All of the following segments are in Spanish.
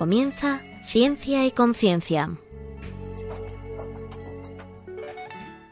Comienza Ciencia y Conciencia.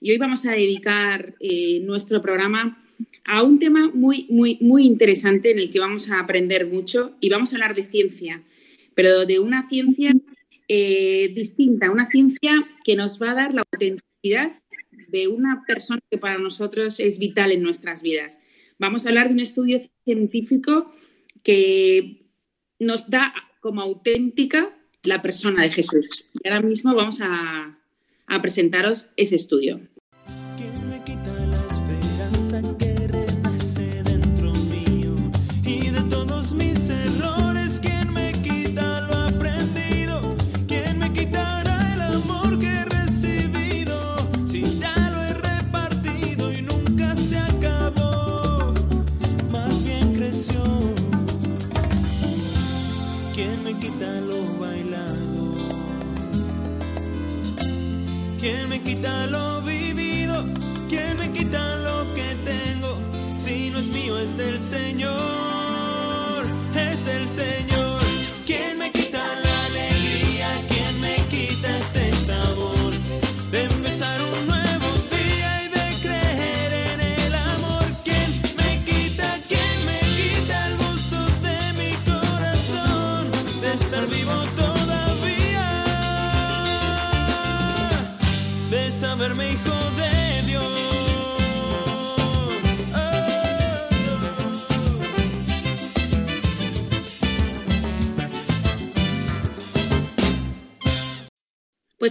Y hoy vamos a dedicar eh, nuestro programa a un tema muy, muy, muy interesante en el que vamos a aprender mucho y vamos a hablar de ciencia, pero de una ciencia eh, distinta, una ciencia que nos va a dar la autenticidad de una persona que para nosotros es vital en nuestras vidas Vamos a hablar de un estudio científico que nos da como auténtica la persona de Jesús. Y ahora mismo vamos a, presentaros ese estudio.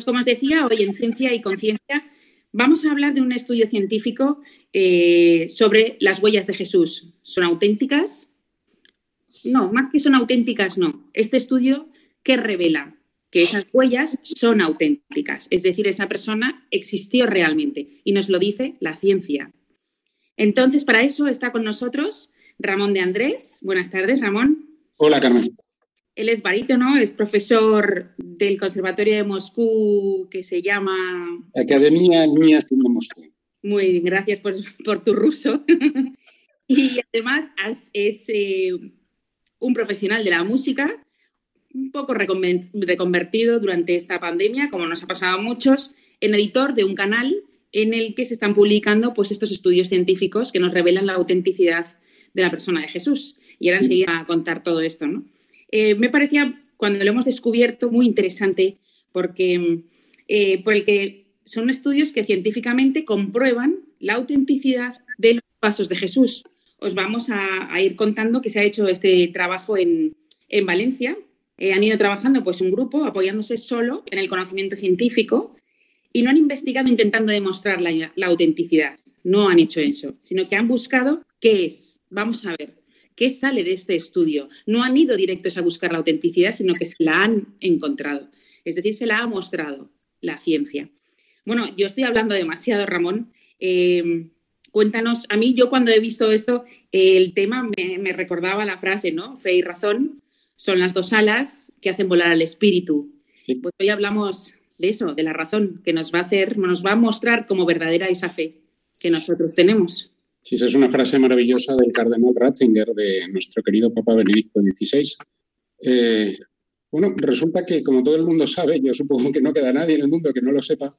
Como os decía, hoy en Ciencia y Conciencia vamos a hablar de un estudio científico eh, sobre las huellas de Jesús. ¿Son auténticas? No, más que son auténticas, no. Este estudio que revela que esas huellas son auténticas, es decir, esa persona existió realmente y nos lo dice la ciencia. Entonces, para eso está con nosotros Ramón de Andrés. Buenas tardes, Ramón. Hola, Carmen. Él es barítono, es profesor del Conservatorio de Moscú que se llama... Academia Mías de Moscú. Muy bien, gracias por, tu ruso. y además es eh, un profesional de la música, un poco reconvertido durante esta pandemia, como nos ha pasado a muchos, en editor de un canal en el que se están publicando pues, estos estudios científicos que nos revelan la autenticidad de la persona de Jesús. Y ahora enseguida a contar todo esto, ¿no? Eh, me parecía, cuando lo hemos descubierto, muy interesante porque eh, por el que son estudios que científicamente comprueban la autenticidad de los pasos de Jesús. Os vamos a, ir contando que se ha hecho este trabajo en, Valencia. Eh, han ido trabajando pues, un grupo apoyándose solo en el conocimiento científico y no han investigado intentando demostrar la, la autenticidad. No han hecho eso, sino que han buscado qué es. Vamos a ver. ¿Qué sale de este estudio? No han ido directos a buscar la autenticidad, sino que se la han encontrado. Es decir, se la ha mostrado la ciencia. Bueno, yo estoy hablando demasiado, Ramón. Eh, cuéntanos, a mí yo cuando he visto esto, el tema me, recordaba la frase, ¿no? Fe y razón son las dos alas que hacen volar al espíritu. Pues hoy hablamos de eso, de la razón, que nos va a hacer, nos va a mostrar como verdadera esa fe que nosotros tenemos. Sí, esa es una frase maravillosa del cardenal Ratzinger, de nuestro querido Papa Benedicto XVI. Eh, bueno, resulta que, como todo el mundo sabe, yo supongo que no queda nadie en el mundo que no lo sepa,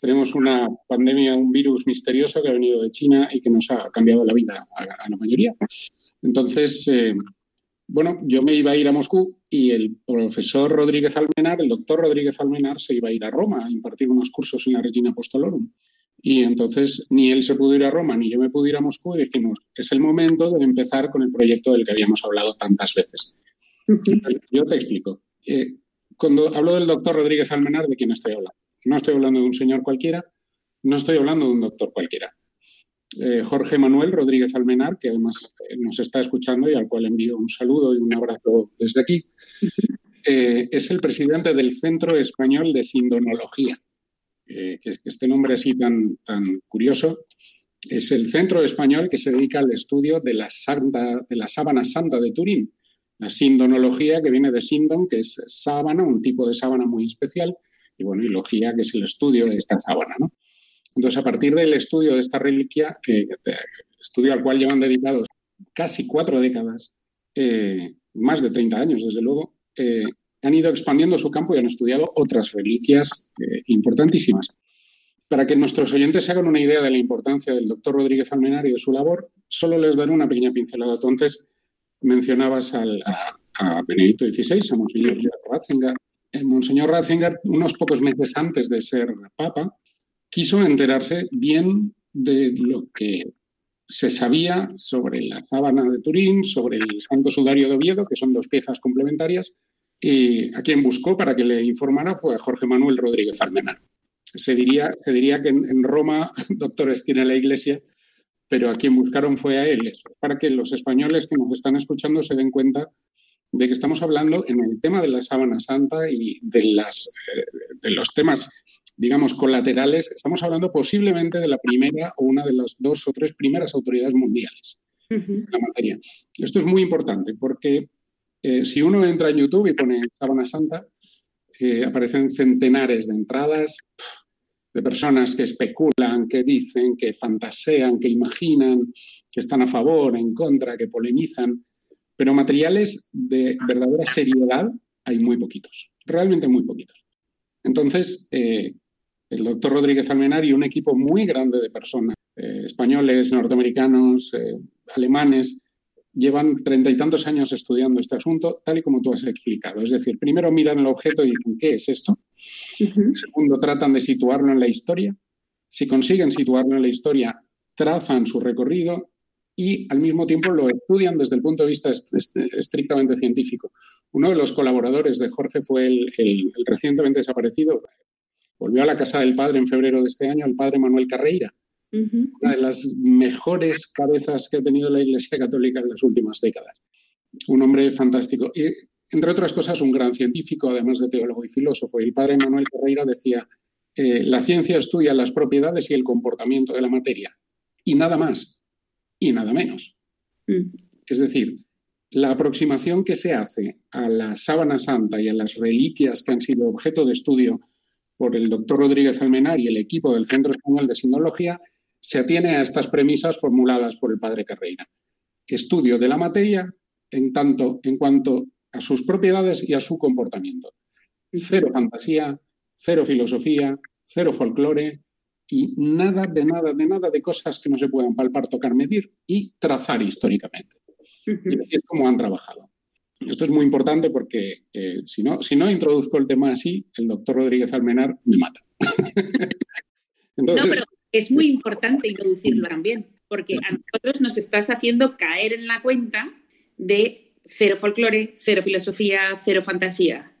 tenemos una pandemia, un virus misterioso que ha venido de China y que nos ha cambiado la vida a, la mayoría. Entonces, eh, bueno, yo me iba a ir a Moscú y el profesor Rodríguez Almenar, el doctor Rodríguez Almenar, se iba a ir a Roma a impartir unos cursos en la Regina Apostolorum. Y entonces ni él se pudo ir a Roma ni yo me pude ir a Moscú y dijimos, es el momento de empezar con el proyecto del que habíamos hablado tantas veces. yo te explico. Eh, cuando hablo del doctor Rodríguez Almenar, ¿de quién estoy hablando? No estoy hablando de un señor cualquiera, no estoy hablando de un doctor cualquiera. Eh, Jorge Manuel Rodríguez Almenar, que además eh, nos está escuchando y al cual envío un saludo y un abrazo desde aquí, es el presidente del Centro Español de Sindonología. Que, este nombre así tan, tan curioso es el centro español que se dedica al estudio de la, santa, de la sábana santa de Turín, la sindonología, que viene de sindon, que es sábana, un tipo de sábana muy especial, y bueno, y que es el estudio de esta sábana, ¿no? Entonces, a partir del estudio de esta reliquia, estudio al cual llevan dedicados casi cuatro décadas, eh, más de 30 años, desde luego, eh, han ido expandiendo su campo y han estudiado otras reliquias eh, importantísimas. Para que nuestros oyentes se hagan una idea de la importancia del doctor Rodríguez Almenar y de su labor, solo les daré una pequeña pincelada. Entonces, mencionabas a, Benedicto XVI, a Monseñor Ratzinger. El Monseñor Ratzinger, unos pocos meses antes de ser papa, quiso enterarse bien de lo que se sabía sobre la sábana de Turín, sobre el Santo Sudario de Oviedo, que son dos piezas complementarias, y a quien buscó para que le informara fue a Jorge Manuel Rodríguez Almenar. Se diría, se diría que en, Roma doctores tiene la Iglesia pero a quien buscaron fue a él, para que los españoles que nos están escuchando se den cuenta de que estamos hablando en el tema de la sábana santa y de, las, eh, de los temas, digamos, colaterales, estamos hablando posiblemente de la primera o una de las dos o tres primeras autoridades mundiales en la materia. Esto es muy importante porque eh, si uno entra en YouTube y pone sábana santa, eh, aparecen centenares de entradas, de personas que especulan, que dicen, que fantasean, que imaginan, que están a favor, en contra, que polemizan, pero materiales de verdadera seriedad hay muy poquitos, realmente muy poquitos. Entonces, eh, el doctor Rodríguez Almenar y un equipo muy grande de personas, eh, españoles, norteamericanos, alemanes, llevan treinta y tantos años estudiando este asunto, tal y como tú has explicado. Es decir, primero miran el objeto y dicen, ¿qué es esto? Segundo, tratan de situarlo en la historia. Si consiguen situarlo en la historia, trazan su recorrido y al mismo tiempo lo estudian desde el punto de vista estrictamente científico. Uno de los colaboradores de Jorge fue el, recientemente desaparecido, volvió a la casa del padre en febrero de este año, el padre Manuel Carreira, una de las mejores cabezas que ha tenido la Iglesia Católica en las últimas décadas. Un hombre fantástico. Y, entre otras cosas, un gran científico, además de teólogo y filósofo. Y el padre Manuel Carreira decía, eh, la ciencia estudia las propiedades y el comportamiento de la materia, y nada más, y nada menos. Mm. Es decir, la aproximación que se hace a la sábana santa y a las reliquias que han sido objeto de estudio por el doctor Rodríguez Almenar y el equipo del Centro Español de Sinología se atiene a estas premisas formuladas por el padre Carreira. Estudio de la materia en tanto en cuanto a sus propiedades y a su comportamiento. Cero fantasía, cero filosofía, cero folclore y nada de nada de nada de cosas que no se puedan palpar, tocar, medir y trazar históricamente. Y así es como han trabajado. Esto es muy importante porque eh, si, no, si no introduzco el tema así, el doctor Rodríguez Almenar me mata. Entonces, es muy importante introducirlo también, porque a nosotros nos estás haciendo caer en la cuenta de cero folclore, cero filosofía, cero fantasía.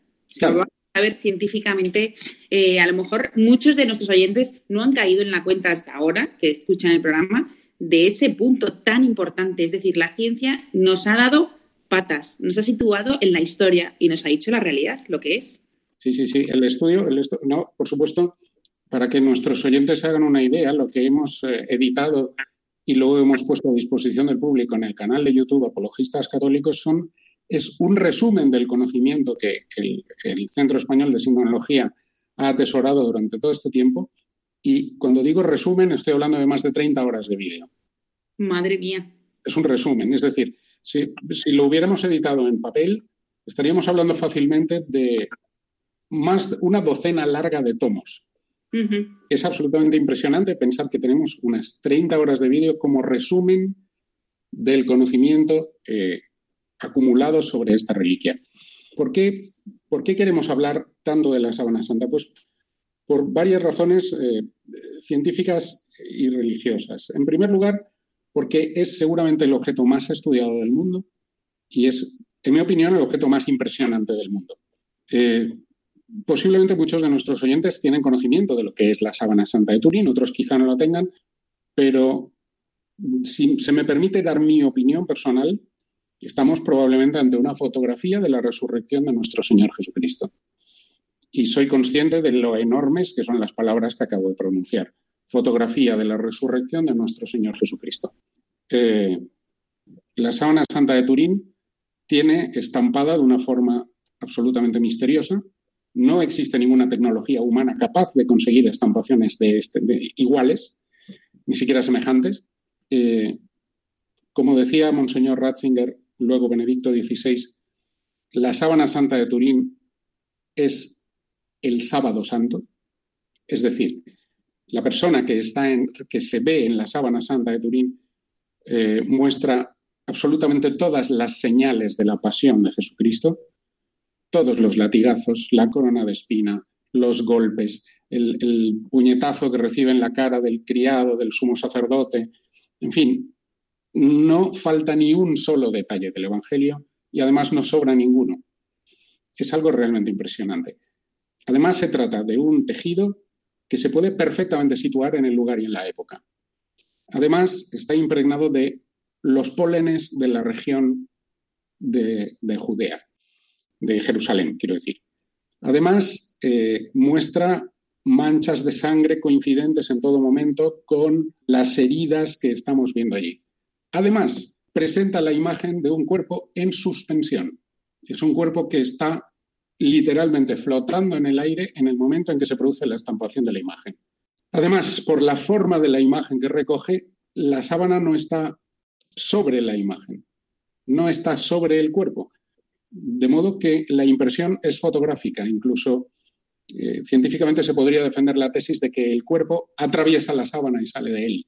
A ver, científicamente, eh, a lo mejor muchos de nuestros oyentes no han caído en la cuenta hasta ahora, que escuchan el programa, de ese punto tan importante. Es decir, la ciencia nos ha dado patas, nos ha situado en la historia y nos ha dicho la realidad, lo que es. Sí, sí, sí. El estudio, el no, por supuesto, para que nuestros oyentes hagan una idea, lo que hemos eh, editado y luego hemos puesto a disposición del público en el canal de YouTube Apologistas Católicos son, es un resumen del conocimiento que el, Centro Español de Sinonología ha atesorado durante todo este tiempo. Y cuando digo resumen, estoy hablando de más de 30 horas de vídeo. Madre mía. Es un resumen, es decir, si, si lo hubiéramos editado en papel, estaríamos hablando fácilmente de más una docena larga de tomos. Es absolutamente impresionante pensar que tenemos unas 30 horas de vídeo como resumen del conocimiento eh, acumulado sobre esta reliquia. ¿Por qué, ¿Por qué queremos hablar tanto de la sábana santa? Pues por varias razones eh, científicas y religiosas. En primer lugar, porque es seguramente el objeto más estudiado del mundo y es, en mi opinión, el objeto más impresionante del mundo. Eh, posiblemente muchos de nuestros oyentes tienen conocimiento de lo que es la sábana santa de Turín, otros quizá no lo tengan, pero si se me permite dar mi opinión personal, estamos probablemente ante una fotografía de la resurrección de nuestro Señor Jesucristo. Y soy consciente de lo enormes que son las palabras que acabo de pronunciar. Fotografía de la resurrección de nuestro Señor Jesucristo. Eh, la sábana santa de Turín tiene estampada de una forma absolutamente misteriosa. No existe ninguna tecnología humana capaz de conseguir estampaciones de este, iguales, ni siquiera semejantes. Eh, como decía Monseñor Ratzinger, luego Benedicto XVI, la sábana santa de Turín es el sábado santo, es decir, la persona que, está en, que se ve en la sábana santa de Turín eh, muestra absolutamente todas las señales de la pasión de Jesucristo, todos los latigazos, la corona de espina, los golpes, el, puñetazo que recibe en la cara del criado, del sumo sacerdote, en fin, no falta ni un solo detalle del Evangelio y además no sobra ninguno. Es algo realmente impresionante. Además se trata de un tejido que se puede perfectamente situar en el lugar y en la época. Además está impregnado de los pólenes de la región de, Judea, de Jerusalén, quiero decir. Además, eh, muestra manchas de sangre coincidentes en todo momento con las heridas que estamos viendo allí. Además, presenta la imagen de un cuerpo en suspensión. Es un cuerpo que está literalmente flotando en el aire en el momento en que se produce la estampación de la imagen. Además, por la forma de la imagen que recoge, la sábana no está sobre la imagen, no está sobre el cuerpo. De modo que la impresión es fotográfica, incluso eh, científicamente se podría defender la tesis de que el cuerpo atraviesa la sábana y sale de él.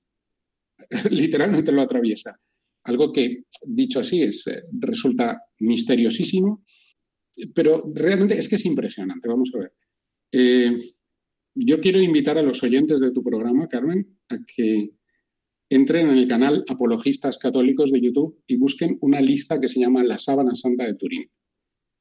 Literalmente lo atraviesa. Algo que, dicho así, es, eh, resulta misteriosísimo, pero realmente es que es impresionante. Vamos a ver. Eh, yo quiero invitar a los oyentes de tu programa, Carmen, a que entren en el canal Apologistas Católicos de YouTube y busquen una lista que se llama La Sábana Santa de Turín.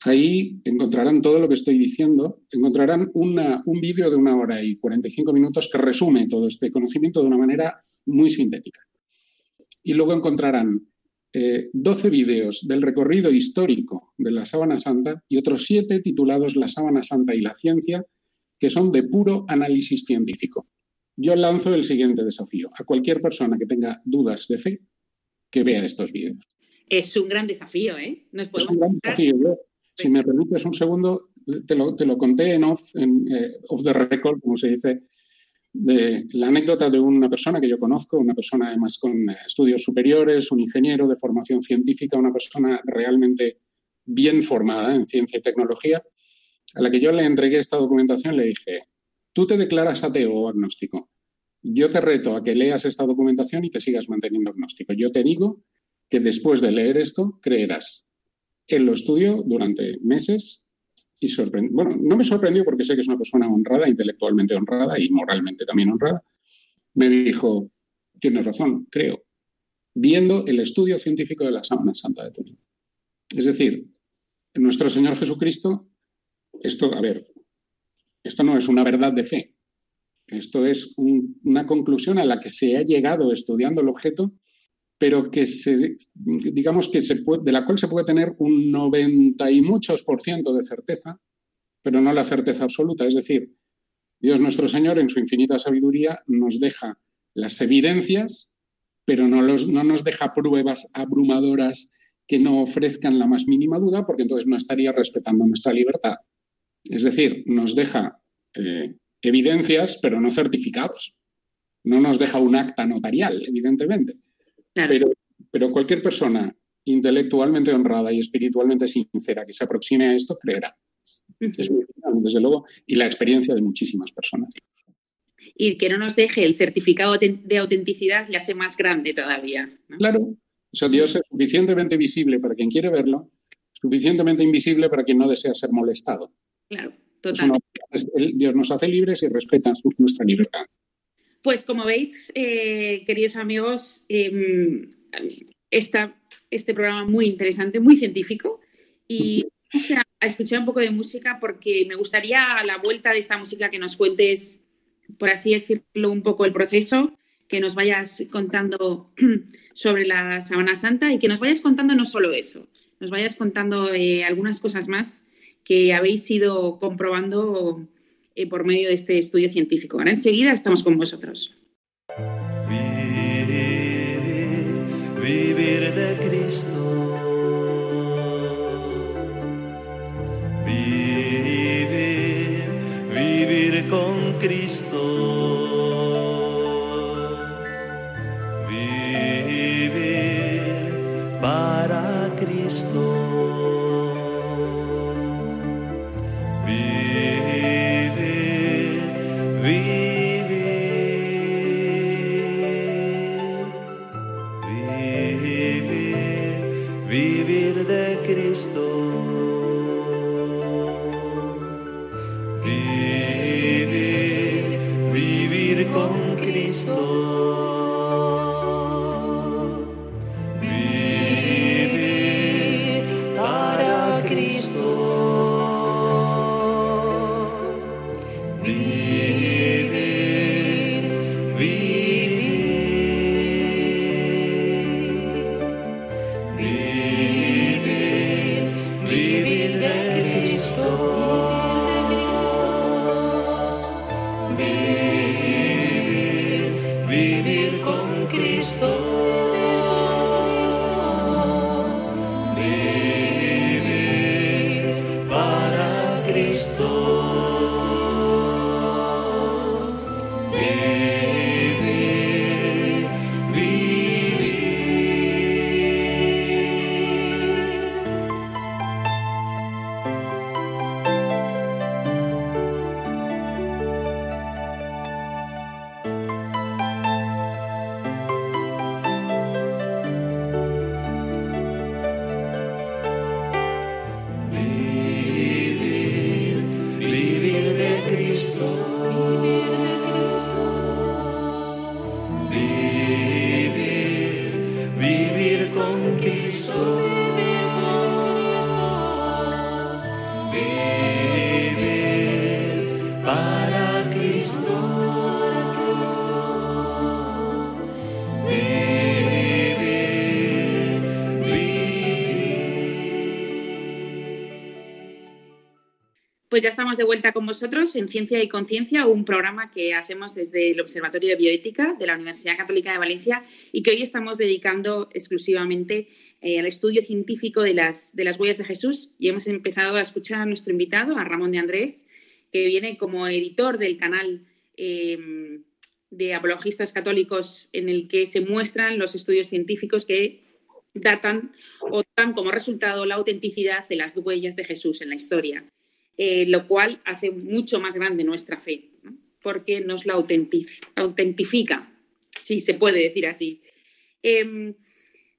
Ahí encontrarán todo lo que estoy diciendo, encontrarán un vídeo de una hora y 45 minutos que resume todo este conocimiento de una manera muy sintética. Y luego encontrarán 12 eh, vídeos del recorrido histórico de la Sábana Santa y otros 7 titulados La Sábana Santa y la Ciencia, que son de puro análisis científico. Yo lanzo el siguiente desafío a cualquier persona que tenga dudas de fe que vea estos vídeos. Es un gran desafío, ¿eh? es un gran desafío. si me permites un segundo, te lo, conté en off, en, eh, off the record, como se dice, de la anécdota de una persona que yo conozco, una persona además con estudios superiores, un ingeniero de formación científica, una persona realmente bien formada en ciencia y tecnología, a la que yo le entregué esta documentación, le dije, Tú te declaras ateo o agnóstico. Yo te reto a que leas esta documentación y te sigas manteniendo agnóstico. Yo te digo que después de leer esto, creerás. Él lo estudió durante meses y sorprendió. Bueno, no me sorprendió porque sé que es una persona honrada, intelectualmente honrada y moralmente también honrada. Me dijo, tienes razón, creo, viendo el estudio científico de la Sábana Santa de Turín. Es decir, nuestro Señor Jesucristo, esto, a ver, esto no es una verdad de fe. Esto es una conclusión a la que se ha llegado estudiando el objeto, pero que se, digamos que de la cual se puede tener un 90 y muchos por ciento de certeza, pero no la certeza absoluta. Es decir, Dios nuestro Señor en su infinita sabiduría nos deja las evidencias, pero no, no nos deja pruebas abrumadoras que no ofrezcan la más mínima duda, porque entonces no estaría respetando nuestra libertad. Es decir, nos deja eh, evidencias, pero no certificados. No nos deja un acta notarial, evidentemente. Pero, pero cualquier persona intelectualmente honrada y espiritualmente sincera que se aproxime a esto creerá. Es desde luego, y la experiencia de muchísimas personas. Y que no nos deje el certificado de autenticidad le hace más grande todavía. Claro, o sea, Dios es suficientemente visible para quien quiere verlo, suficientemente invisible para quien no desea ser molestado. Claro. Dios nos hace libres y respeta nuestra libertad. Pues como veis, eh, queridos amigos, em, este programa muy interesante, muy científico y a escuchar un poco de música porque me gustaría a la vuelta de esta música que nos cuentes, por así decirlo, un poco el proceso, que nos vayas contando sobre la Sabana Santa y que nos vayas contando no solo eso, nos vayas contando eh, algunas cosas más que habéis ido comprobando eh, por medio de este estudio científico. Ahora enseguida estamos con vosotros. Pues ya estamos de vuelta con vosotros en Ciencia y Conciencia, un programa que hacemos desde el Observatorio de Bioética de la Universidad Católica de Valencia y que hoy estamos dedicando exclusivamente eh, al estudio científico de las, de las huellas de Jesús. Y hemos empezado a escuchar a nuestro invitado, a Ramón de Andrés, que viene como editor del canal em, de apologistas católicos en el que se muestran los estudios científicos que datan o dan como resultado la autenticidad de las huellas de Jesús en la historia. Eh, lo cual hace mucho más grande nuestra fe, porque nos la autentifica, si se puede decir así. Em,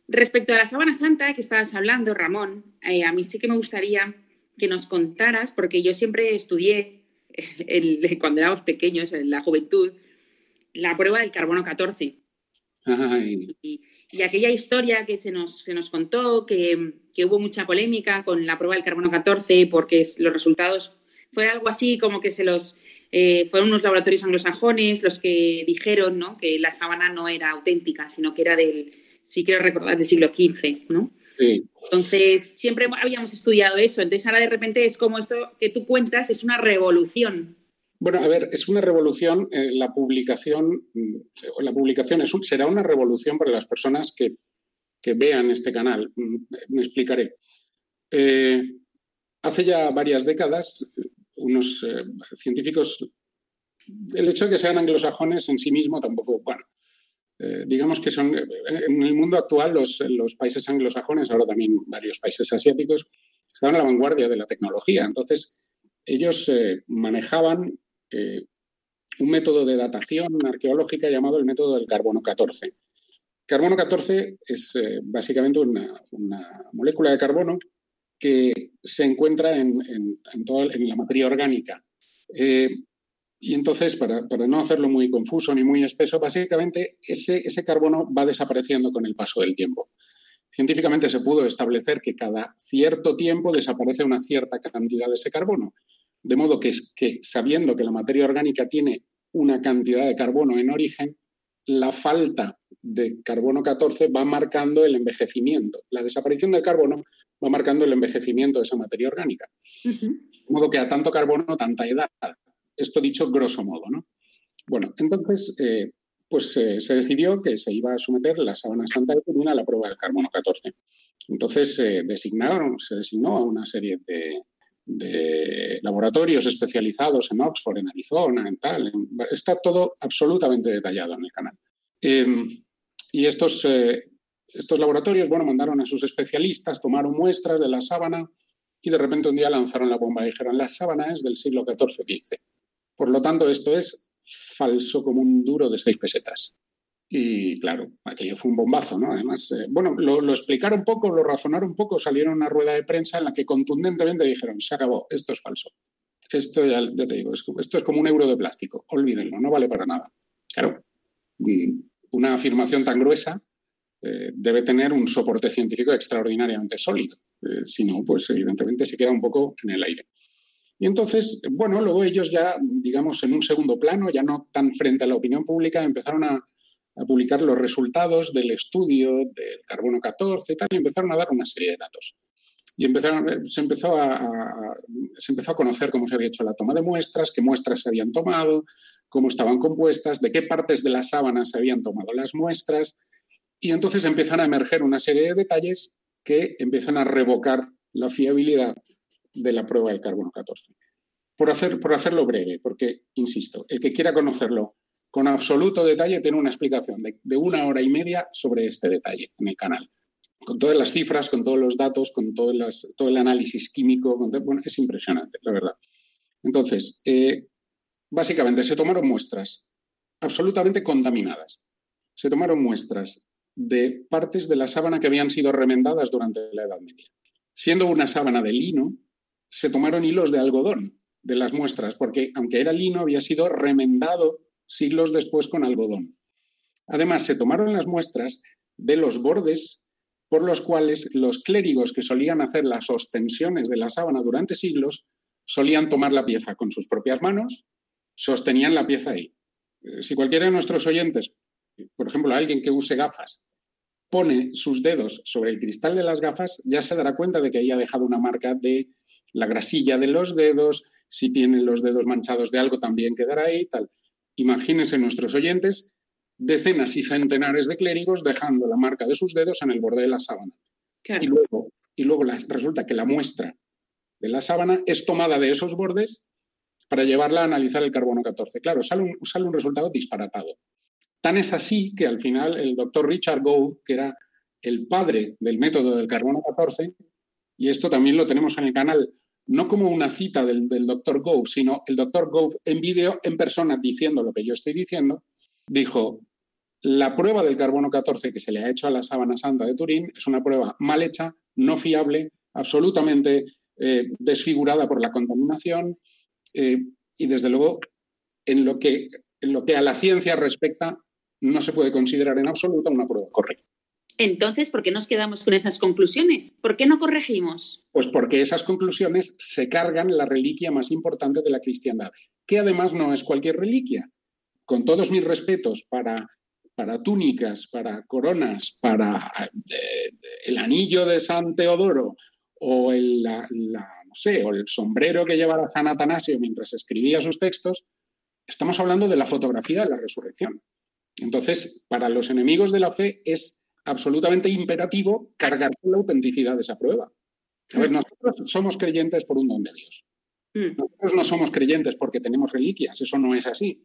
respecto a la sábana santa que estabas hablando, Ramón, eh, a mí sí que me gustaría que nos contaras, porque yo siempre estudié cuando éramos pequeños, en la juventud, la prueba del carbono 14. Y, y aquella historia que se nos, nos contó, que, hubo mucha polémica con la prueba del carbono 14 porque los resultados fue algo así como que se los eh, fueron unos laboratorios anglosajones los que dijeron ¿no? que la sábana no era auténtica, sino que era del, si quiero recordar, del siglo XV, ¿no? Entonces, siempre habíamos estudiado eso. Entonces, ahora de repente es como esto que tú cuentas, es una revolución bueno, a ver, es una revolución. Eh, la publicación, mm, la publicación será una revolución para las personas que, vean este canal. Mm, me explicaré. Eh, hace ya varias décadas, unos eh, científicos, el hecho de que sean anglosajones en sí mismo tampoco, bueno, digamos que son, en el mundo actual los, los países anglosajones, ahora también varios países asiáticos, estaban a la vanguardia de la tecnología. Entonces, ellos manejaban eh, un método de datación arqueológica llamado el método del carbono 14. Carbono 14 es eh, básicamente una, molécula de carbono que se encuentra en, en, la materia orgánica. Eh, y entonces, para, no hacerlo muy confuso ni muy espeso, básicamente ese, ese carbono va desapareciendo con el paso del tiempo. Científicamente se pudo establecer que cada cierto tiempo desaparece una cierta cantidad de ese carbono. De modo que, que sabiendo que la materia orgánica tiene una cantidad de carbono en origen, la falta de carbono 14 va marcando el envejecimiento. La desaparición del carbono va marcando el envejecimiento de esa materia orgánica. De modo que a tanto carbono, tanta edad. Esto dicho grosso modo, ¿no? Bueno, entonces, eh, pues eh, se decidió que se iba a someter la sábana santa de Turín a la prueba del carbono 14. Entonces se designaron, se designó a una serie de, laboratorios especializados en Oxford, en Arizona, en tal. está todo absolutamente detallado en el canal. Em, y estos, eh, estos laboratorios, bueno, mandaron a sus especialistas, tomaron muestras de la sábana y de repente un día lanzaron la bomba y dijeron, la sábana es del siglo XIV-XV. Por lo tanto, esto es falso como un duro de seis pesetas. Y claro, aquello fue un bombazo, ¿no? Además, eh, bueno, lo, lo, explicaron un poco, lo razonaron un poco, salieron una rueda de prensa en la que contundentemente dijeron, se acabó, esto es falso. Esto ya, te digo, esto es como un euro de plástico, olvídenlo, no vale para nada. Claro, una afirmación tan gruesa eh, debe tener un soporte científico extraordinariamente sólido. Eh, si no, pues evidentemente se queda un poco en el aire. Y entonces, bueno, luego ellos ya, digamos, en un segundo plano, ya no tan frente a la opinión pública, empezaron a, publicar los resultados del estudio del carbono 14 y tal, y empezaron a dar una serie de datos. Y empezaron, se, empezó a, se empezó a conocer cómo se había hecho la toma de muestras, qué muestras se habían tomado, cómo estaban compuestas, de qué partes de la sábana se habían tomado las muestras. Y entonces empiezan a emerger una serie de detalles que empiezan a revocar la fiabilidad de la prueba del carbono 14. Por, hacer, por hacerlo breve, porque, insisto, el que quiera conocerlo con absoluto detalle tiene una explicación de, una hora y media sobre este detalle en el canal. Con todas las cifras, con todos los datos, con todo, el análisis químico, bueno, es impresionante, la verdad. Entonces, eh, básicamente se tomaron muestras absolutamente contaminadas. Se tomaron muestras de partes de la sábana que habían sido remendadas durante la Edad Media. Siendo una sábana de lino, se tomaron hilos de algodón de las muestras, porque aunque era lino, había sido remendado siglos después con algodón. Además, se tomaron las muestras de los bordes por los cuales los clérigos que solían hacer las ostensiones de la sábana durante siglos solían tomar la pieza con sus propias manos, sostenían la pieza ahí. Eh, si cualquiera de nuestros oyentes, por ejemplo, alguien que use gafas, pone sus dedos sobre el cristal de las gafas, ya se dará cuenta de que ahí ha dejado una marca de la grasilla de los dedos, si tienen los dedos manchados de algo también quedará ahí, tal. Imagínense nuestros oyentes, decenas y centenares de clérigos dejando la marca de sus dedos en el borde de la sábana. Y luego, y luego resulta que la muestra de la sábana es tomada de esos bordes para llevarla a analizar el carbono 14. Claro, sale un, sale un resultado disparatado. Tan es así que al final el doctor Richard Gove, que era el padre del método del carbono 14, y esto también lo tenemos en el canal, no como una cita del, doctor Gove, sino el doctor Gove en vídeo, en persona, diciendo lo que yo estoy diciendo, dijo, la prueba del carbono 14 que se le ha hecho a la sábana santa de Turín es una prueba mal hecha, no fiable, absolutamente eh, desfigurada por la contaminación eh, y desde luego en lo, que, en lo que a la ciencia respecta no se puede considerar en absoluto una prueba correcta. Entonces, ¿por qué nos quedamos con esas conclusiones? ¿Por qué no corregimos? Pues porque esas conclusiones se cargan la reliquia más importante de la cristiandad, que además no es cualquier reliquia. Con todos mis respetos para, para túnicas, para coronas, para eh, el anillo de San Teodoro o el, no sé, o el sombrero que llevaba San Atanasio mientras escribía sus textos, estamos hablando de la fotografía de la resurrección. Entonces, para los enemigos de la fe es absolutamente imperativo cargar con la autenticidad de esa prueba. A ver, nosotros somos creyentes por un don de Dios. Mm. Nosotros no somos creyentes porque tenemos reliquias, eso no es así.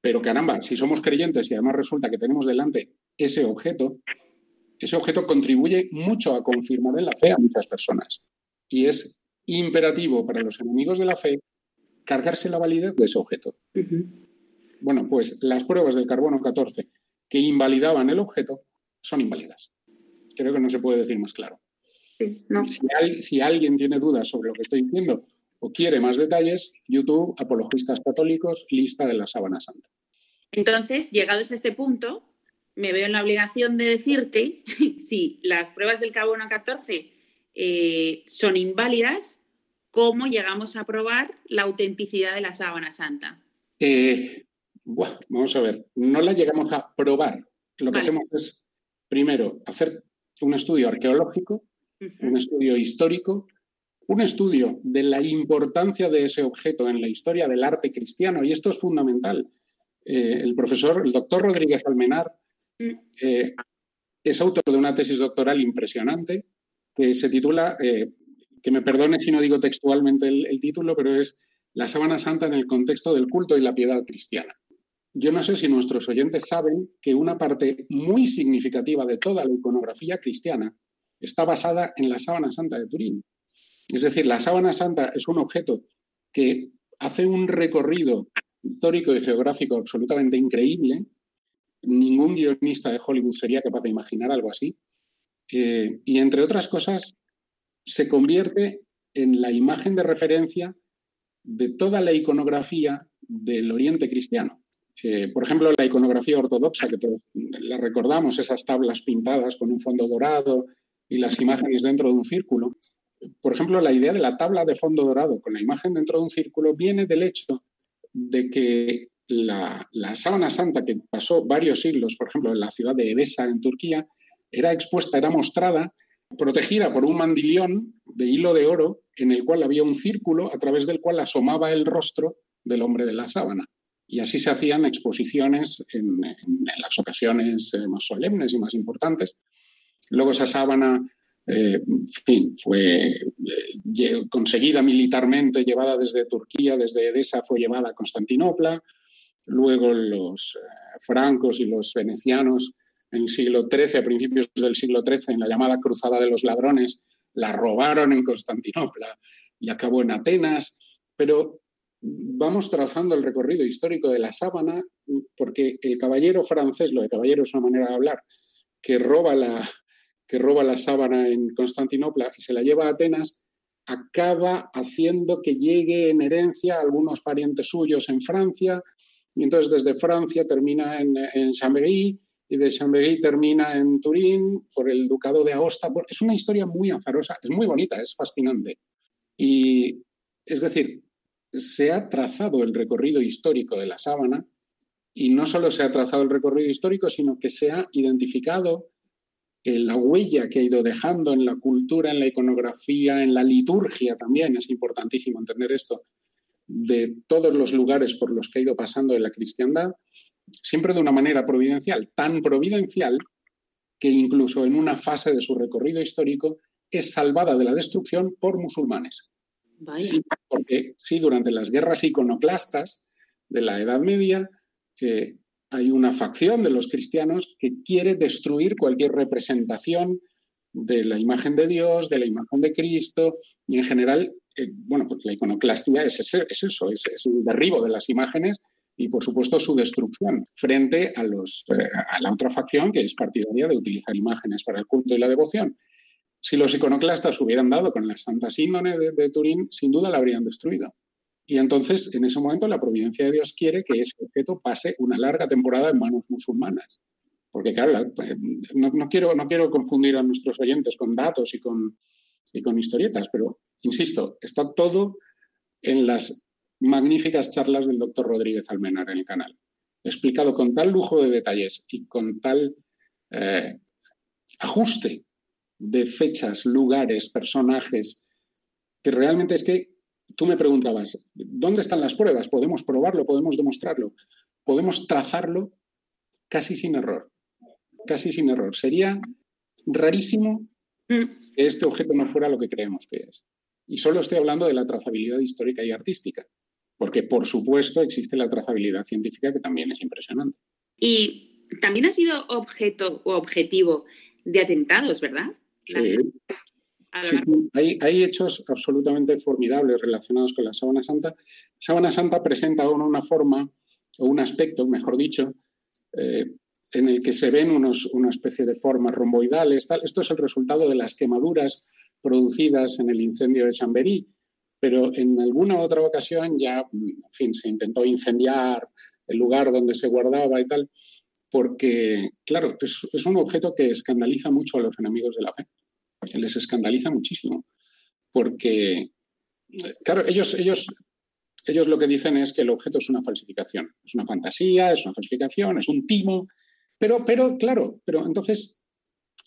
Pero caramba, si somos creyentes y además resulta que tenemos delante ese objeto, ese objeto contribuye mucho a confirmar en la fe a muchas personas. Y es imperativo para los enemigos de la fe cargarse la validez de ese objeto. Bueno, pues las pruebas del carbono 14 que invalidaban el objeto son inválidas. Creo que no se puede decir más claro. si, alguien tiene dudas sobre lo que estoy diciendo o quiere más detalles, YouTube, Apologistas Católicos, lista de la Sábana Santa. Entonces, llegados a este punto, me veo en la obligación de decirte si las pruebas del carbono 14 eh, son inválidas, ¿cómo llegamos a probar la autenticidad de la sábana santa? Eh, vamos a ver, no la llegamos a probar. Lo que hacemos es, primero, hacer un estudio arqueológico, un estudio histórico, un estudio de la importancia de ese objeto en la historia del arte cristiano, y esto es fundamental. Eh, el profesor, el doctor Rodríguez Almenar, mm. eh, es autor de una tesis doctoral impresionante que se titula, eh, que me perdone si no digo textualmente el, título, pero es La sábana santa en el contexto del culto y la piedad cristiana. Yo no sé si nuestros oyentes saben que una parte muy significativa de toda la iconografía cristiana está basada en la sábana santa de Turín. Es decir, la sábana santa es un objeto que hace un recorrido histórico y geográfico absolutamente increíble. Ningún guionista de Hollywood sería capaz de imaginar algo así. Eh, y entre otras cosas, se convierte en la imagen de referencia de toda la iconografía del Oriente cristiano. Eh, por ejemplo, la iconografía ortodoxa, que la recordamos, esas tablas pintadas con un fondo dorado y las imágenes dentro de un círculo. Por ejemplo, la idea de la tabla de fondo dorado con la imagen dentro de un círculo viene del hecho de que la, sábana santa que pasó varios siglos, por ejemplo, en la ciudad de Edesa, en Turquía, era expuesta, era mostrada, protegida por un mandilión de hilo de oro en el cual había un círculo a través del cual asomaba el rostro del hombre de la sábana. Y así se hacían exposiciones en, las ocasiones eh, más solemnes y más importantes. Luego esa sábana eh, fue eh, conseguida militarmente, llevada desde Turquía, desde Edesa, fue llevada a Constantinopla. Luego los francos y los venecianos en el siglo XIII, a principios del siglo XIII, en la llamada Cruzada de los Ladrones, la robaron en Constantinopla y acabó en Atenas. Pero vamos trazando el recorrido histórico de la sábana porque el caballero francés, lo de caballero es una manera de hablar, que roba la, que roba la sábana en Constantinopla y se la lleva a Atenas, acaba haciendo que llegue en herencia a algunos parientes suyos en Francia, y entonces desde Francia termina en, en Chambéry, y de Chambéry termina en Turín por el ducado de Aosta. Es una historia muy azarosa, es muy bonita, es fascinante. Y es decir, se ha trazado el recorrido histórico de la sábana y no solo se ha trazado el recorrido histórico, sino que se ha identificado la huella que ha ido dejando en la cultura, en la iconografía, en la liturgia también, es importantísimo entender esto, de todos los lugares por los que ha ido pasando en la cristiandad, siempre de una manera providencial, tan providencial que incluso en una fase de su recorrido histórico es salvada de la destrucción por musulmanes. Porque sí, durante las guerras iconoclastas de la Edad Media, eh, hay una facción de los cristianos que quiere destruir cualquier representación de la imagen de Dios, de la imagen de Cristo, y en general, eh, bueno, pues la iconoclastia es, eso, es, el derribo de las imágenes y, por supuesto, su destrucción frente a, los, eh, a la otra facción que es partidaria de utilizar imágenes para el culto y la devoción. Si los iconoclastas hubieran dado con la Santa Síndone de Turín, sin duda la habrían destruido. Y entonces, en ese momento, la providencia de Dios quiere que ese objeto pase una larga temporada en manos musulmanas. Porque, claro, eh, no, quiero, no quiero confundir a nuestros oyentes con datos y con, historietas, pero, insisto, está todo en las magníficas charlas del doctor Rodríguez Almenar en el canal. Explicado con tal lujo de detalles y con tal eh, ajuste de fechas, lugares, personajes, que realmente es que tú me preguntabas, ¿dónde están las pruebas? ¿Podemos probarlo? ¿Podemos demostrarlo? ¿Podemos trazarlo? Casi sin error. Casi sin error. Sería rarísimo mm. que este objeto no fuera lo que creemos que es. Y solo estoy hablando de la trazabilidad histórica y artística, porque por supuesto existe la trazabilidad científica que también es impresionante. Y también ha sido objeto o objetivo de atentados, ¿verdad? Sí. Sí, Hay, hechos absolutamente formidables relacionados con la sábana santa. Sábana santa presenta una forma o un aspecto, mejor dicho, eh, en el que se ven unos, una especie de formas romboidales. Tal. Esto es el resultado de las quemaduras producidas en el incendio de Chamberí, pero en alguna otra ocasión ya, en fin, se intentó incendiar el lugar donde se guardaba y tal, porque, claro, es, es un objeto que escandaliza mucho a los enemigos de la fe, les escandaliza muchísimo, porque, claro, ellos, ellos ellos lo que dicen es que el objeto es una falsificación, es una fantasía, es una falsificación, es un timo, pero, pero claro, pero entonces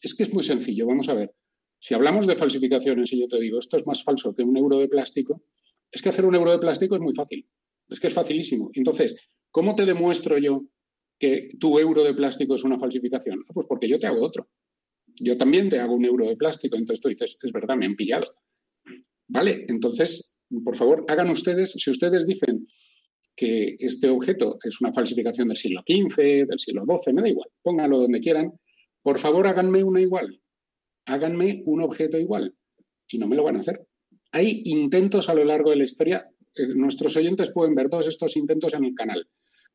es que es muy sencillo, vamos a ver, si hablamos de falsificaciones y yo te digo esto es más falso que un euro de plástico, es que hacer un euro de plástico es muy fácil, es que es facilísimo. Entonces, ¿cómo te demuestro yo que tu euro de plástico es una falsificación? Ah, pues porque yo te hago otro. Yo también te hago un euro de plástico, entonces tú dices, es verdad, me han pillado. Vale, entonces por favor, hagan ustedes, si ustedes dicen que este objeto es una falsificación del siglo XV, del siglo XII, me da igual, pónganlo donde quieran, por favor háganme una igual, háganme un objeto igual, y no me lo van a hacer. Hay intentos a lo largo de la historia, eh, nuestros oyentes pueden ver todos estos intentos en el canal,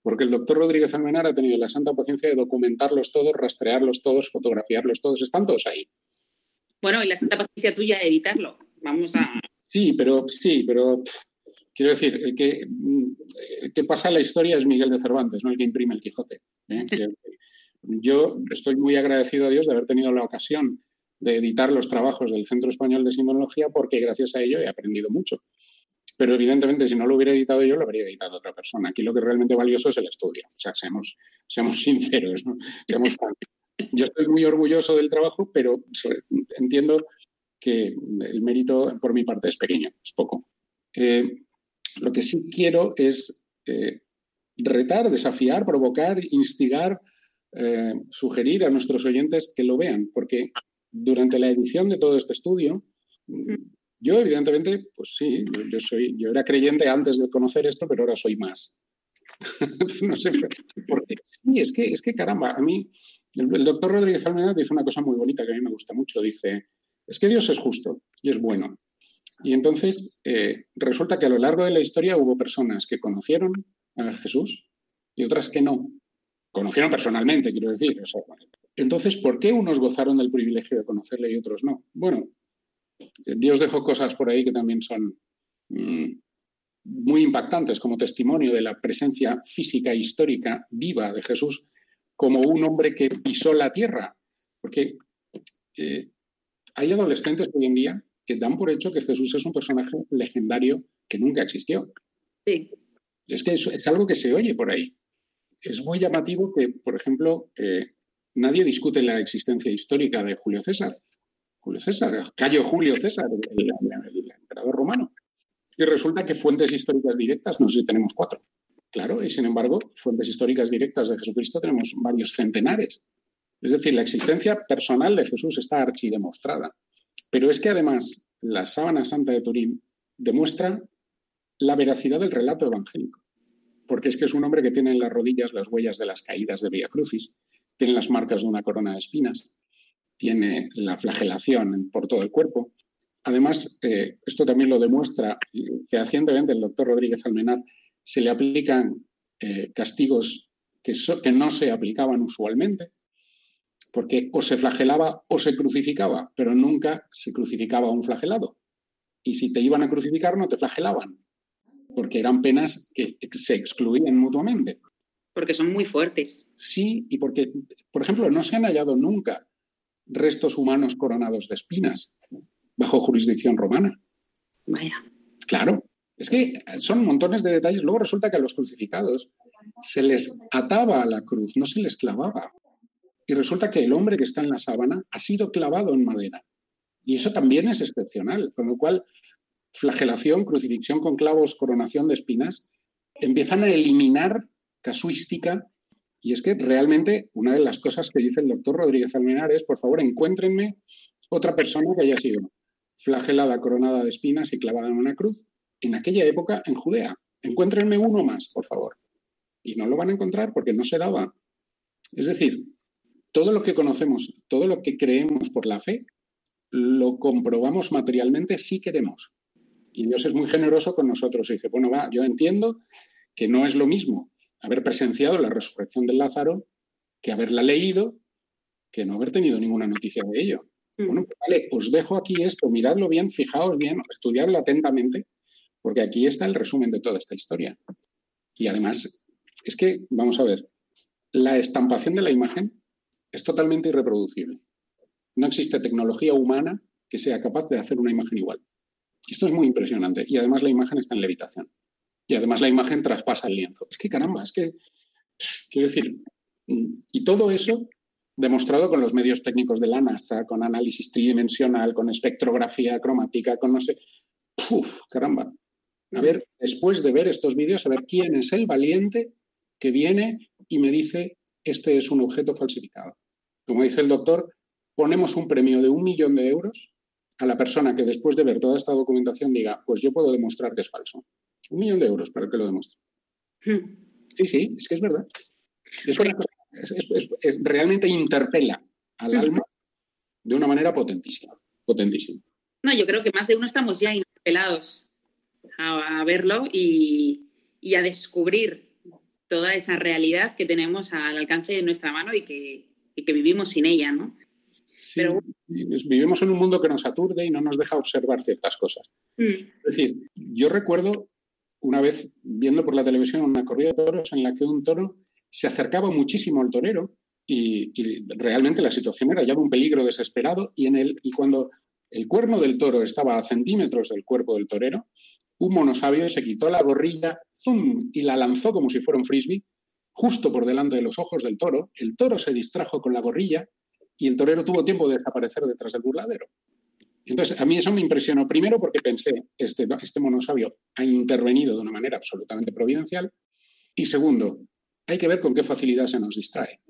porque el doctor Rodríguez Almenar ha tenido la santa paciencia de documentarlos todos, rastrearlos todos, fotografiarlos todos, están todos ahí. Bueno, y la santa paciencia tuya de editarlo. Vamos a, Sí, pero sí, pero quiero decir, el que, que, pasa la historia es Miguel de Cervantes, no el que imprime el Quijote. ¿eh? yo estoy muy agradecido a Dios de haber tenido la ocasión de editar los trabajos del Centro Español de Simonología porque gracias a ello he aprendido mucho. Pero evidentemente si no lo hubiera editado yo, lo habría editado otra persona. Aquí lo que es realmente valioso es el estudio. O sea, seamos, seamos sinceros, ¿no? seamos Yo estoy muy orgulloso del trabajo, pero entiendo que el mérito por mi parte es pequeño, es poco. Eh, lo que sí quiero es eh, retar, desafiar, provocar, instigar, eh, sugerir a nuestros oyentes que lo vean, porque durante la edición de todo este estudio, yo evidentemente, pues sí, yo, soy, yo era creyente antes de conocer esto, pero ahora soy más. no sé por qué. Sí, es que, es que caramba, a mí, el, doctor Rodríguez Almeida dice una cosa muy bonita que a mí me gusta mucho, dice, es que Dios es justo y es bueno. Y entonces eh, resulta que a lo largo de la historia hubo personas que conocieron a Jesús y otras que no. Conocieron personalmente, quiero decir. entonces, ¿por qué unos gozaron del privilegio de conocerle y otros no? Bueno, Dios dejó cosas por ahí que también son mm, muy impactantes como testimonio de la presencia física e histórica viva de Jesús como un hombre que pisó la tierra. Porque eh, hay adolescentes hoy en día que dan por hecho que Jesús es un personaje legendario que nunca existió. Sí. Es que es, algo que se oye por ahí. Es muy llamativo que, por ejemplo, eh, nadie discute la existencia histórica de Julio César. Julio César, Cayo Julio César, el, emperador romano. Y resulta que fuentes históricas directas, no sé si tenemos cuatro. Claro, y sin embargo, fuentes históricas directas de Jesucristo tenemos varios centenares. Es decir, la existencia personal de Jesús está archidemostrada. Pero es que además la sábana santa de Turín demuestra la veracidad del relato evangélico. Porque es que es un hombre que tiene en las rodillas las huellas de las caídas de Vía Crucis, tiene las marcas de una corona de espinas, tiene la flagelación por todo el cuerpo. Además, eh, esto también lo demuestra fehacientemente el doctor Rodríguez Almenar, se le aplican eh, castigos que, que no se aplicaban usualmente porque o se flagelaba o se crucificaba, pero nunca se crucificaba a un flagelado. Y si te iban a crucificar, no te flagelaban, porque eran penas que se excluían mutuamente. Porque son muy fuertes. Sí, y porque, por ejemplo, no se han hallado nunca restos humanos coronados de espinas bajo jurisdicción romana. Vaya. Claro, es que son montones de detalles. Luego resulta que a los crucificados se les ataba a la cruz, no se les clavaba. Y resulta que el hombre que está en la sábana ha sido clavado en madera. Y eso también es excepcional, con lo cual flagelación, crucifixión con clavos, coronación de espinas, empiezan a eliminar casuística. Y es que realmente una de las cosas que dice el doctor Rodríguez Almenar es, por favor, encuéntrenme otra persona que haya sido flagelada, coronada de espinas y clavada en una cruz en aquella época en Judea. Encuéntrenme uno más, por favor. Y no lo van a encontrar porque no se daba. Es decir, todo lo que conocemos, todo lo que creemos por la fe, lo comprobamos materialmente si queremos. Y Dios es muy generoso con nosotros y dice, bueno, va, yo entiendo que no es lo mismo haber presenciado la resurrección del Lázaro que haberla leído, que no haber tenido ninguna noticia de ello. Mm. Bueno, pues vale, os dejo aquí esto, miradlo bien, fijaos bien, estudiadlo atentamente, porque aquí está el resumen de toda esta historia. Y además, es que, vamos a ver, la estampación de la imagen es totalmente irreproducible. No existe tecnología humana que sea capaz de hacer una imagen igual. Esto es muy impresionante. Y además la imagen está en levitación. Y además la imagen traspasa el lienzo. Es que caramba, es que, quiero decir, y todo eso demostrado con los medios técnicos de la NASA, con análisis tridimensional, con espectrografía cromática, con no sé. Uf, caramba. A ver, después de ver estos vídeos, a ver quién es el valiente que viene y me dice, este es un objeto falsificado. Como dice el doctor, ponemos un premio de un millón de euros a la persona que después de ver toda esta documentación diga, pues yo puedo demostrar que es falso. Un millón de euros para que lo demuestre. Hmm. Sí, sí, es que es verdad. Es una cosa realmente interpela al alma de una manera potentísima, potentísima. No, yo creo que más de uno estamos ya interpelados a, verlo y, a descubrir toda esa realidad que tenemos al alcance de nuestra mano y que, vivimos sin ella, ¿no? Pero... Vivimos en un mundo que nos aturde y no nos deja observar ciertas cosas. Mm. Es decir, yo recuerdo una vez viendo por la televisión una corrida de toros en la que un toro se acercaba muchísimo al torero y, realmente la situación era ya un peligro desesperado y, en el, y cuando el cuerno del toro estaba a centímetros del cuerpo del torero, un monosabio se quitó la gorrilla ¡zum! y la lanzó como si fuera un frisbee justo por delante de los ojos del toro. El toro se distrajo con la gorrilla y el torero tuvo tiempo de desaparecer detrás del burladero. Entonces, a mí eso me impresionó primero porque pensé, este, este monosabio ha intervenido de una manera absolutamente providencial. Y segundo, hay que ver con qué facilidad se nos distrae.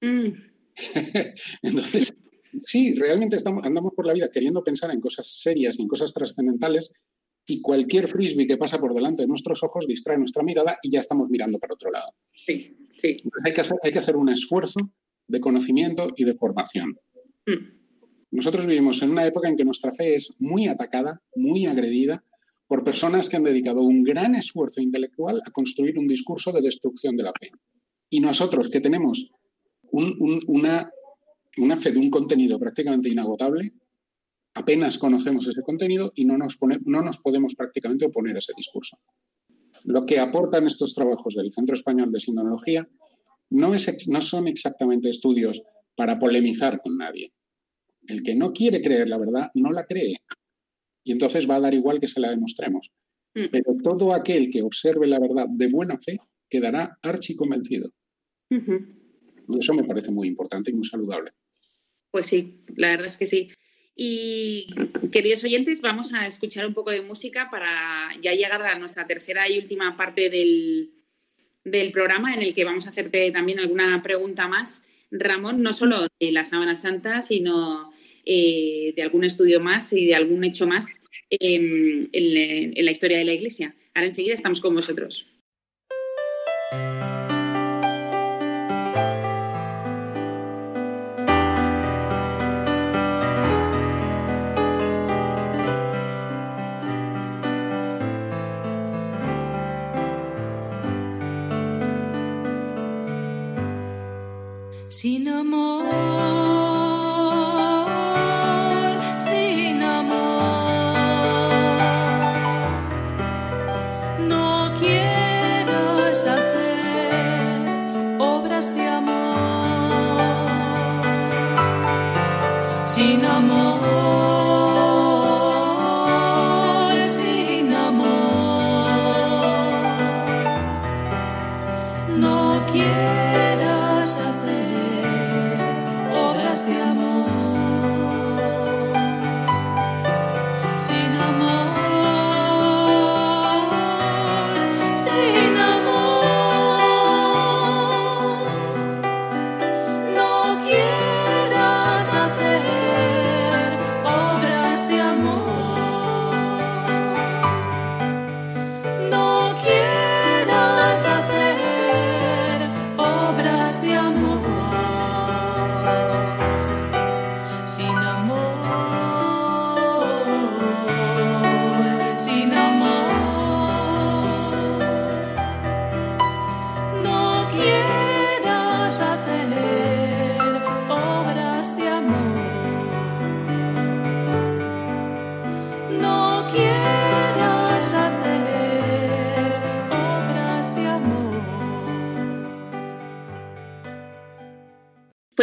Mm. Entonces, sí, realmente estamos, andamos por la vida queriendo pensar en cosas serias y en cosas trascendentales y cualquier frisbee que pasa por delante de nuestros ojos distrae nuestra mirada y ya estamos mirando para otro lado. Sí, sí. hay, que hacer, hay que hacer un esfuerzo de conocimiento y de formación. Mm. Nosotros vivimos en una época en que nuestra fe es muy atacada, muy agredida, por personas que han dedicado un gran esfuerzo intelectual a construir un discurso de destrucción de la fe. Y nosotros que tenemos una, una fe de un contenido prácticamente inagotable, apenas conocemos ese contenido y no nos, no nos podemos prácticamente oponer a ese discurso. Lo que aportan estos trabajos del Centro Español de Sindonología no, es, no son exactamente estudios para polemizar con nadie. El que no quiere creer la verdad no la cree y entonces va a dar igual que se la demostremos. Mm. Pero todo aquel que observe la verdad de buena fe quedará archiconvencido. Y eso me parece muy importante y muy saludable. Pues sí, la verdad es que sí. Y queridos oyentes, vamos a escuchar un poco de música para ya llegar a nuestra tercera y última parte del, del programa en el que vamos a hacerte también alguna pregunta más, Ramón, no solo de la Sábana Santa, sino eh, de algún estudio más y de algún hecho más em, en la historia de la Iglesia. Ahora enseguida estamos con vosotros.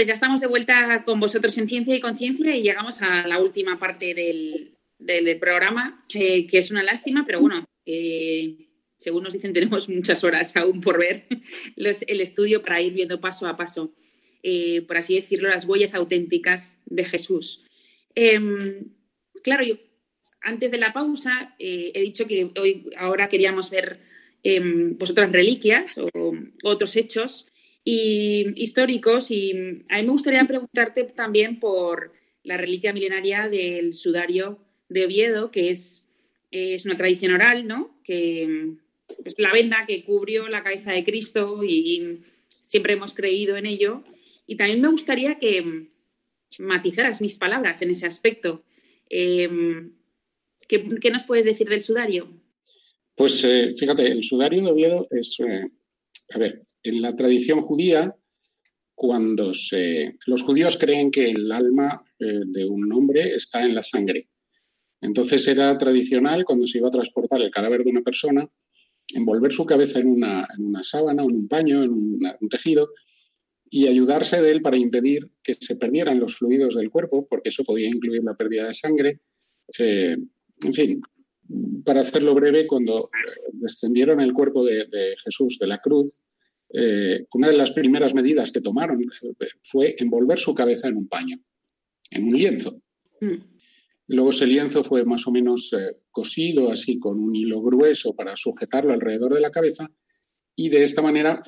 Pues ya estamos de vuelta con vosotros en Ciencia y Conciencia y llegamos a la última parte del, programa, eh, que es una lástima, pero bueno, eh, según nos dicen, tenemos muchas horas aún por ver el estudio para ir viendo paso a paso, eh, por así decirlo, las huellas auténticas de Jesús. Em, claro, yo antes de la pausa he dicho que hoy ahora queríamos ver em, pues otras reliquias o otros hechos y históricos. Y a mí me gustaría preguntarte también por la reliquia milenaria del sudario de Oviedo, que es, es una tradición oral, ¿no? Que es la venda que cubrió la cabeza de Cristo y siempre hemos creído en ello. Y también me gustaría que matizaras mis palabras en ese aspecto. Em, ¿qué, nos puedes decir del sudario? Pues eh, fíjate, el sudario de Oviedo es, eh, a ver, en la tradición judía, cuando los judíos creen que el alma eh, de un hombre está en la sangre. Entonces era tradicional, cuando se iba a transportar el cadáver de una persona, envolver su cabeza en una, sábana, en un paño, en un tejido, y ayudarse de él para impedir que se perdieran los fluidos del cuerpo, porque eso podía incluir la pérdida de sangre. Eh, en fin, para hacerlo breve, cuando eh, descendieron el cuerpo de Jesús de la cruz, eh, una de las primeras medidas que tomaron fue envolver su cabeza en un paño, en un lienzo. Mm. Luego ese lienzo fue más o menos eh, cosido así con un hilo grueso para sujetarlo alrededor de la cabeza y de esta manera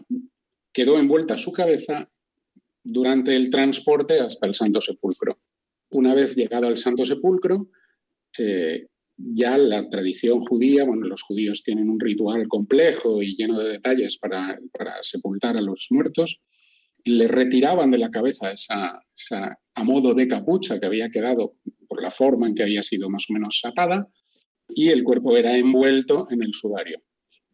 quedó envuelta su cabeza durante el transporte hasta el Santo Sepulcro. Una vez llegado al Santo Sepulcro, eh, ya la tradición judía, bueno, los judíos tienen un ritual complejo y lleno de detalles para, sepultar a los muertos, le retiraban de la cabeza esa, a modo de capucha que había quedado por la forma en que había sido más o menos sapada y el cuerpo era envuelto en el sudario.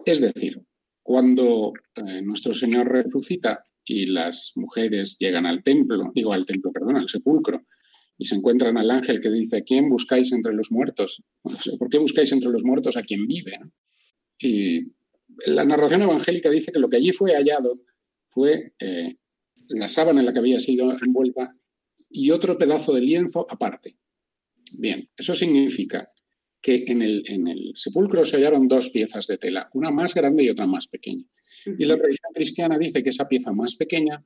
Es decir, cuando eh, nuestro Señor resucita y las mujeres llegan al templo, digo al templo, perdón, al sepulcro, y se encuentran al ángel que dice, ¿quién buscáis entre los muertos? ¿Por qué buscáis entre los muertos a quien vive? Y la narración evangélica dice que lo que allí fue hallado fue eh, la sábana en la que había sido envuelta y otro pedazo de lienzo aparte. Bien, eso significa que en el, en el sepulcro se hallaron dos piezas de tela, una más grande y otra más pequeña. Y la tradición cristiana dice que esa pieza más pequeña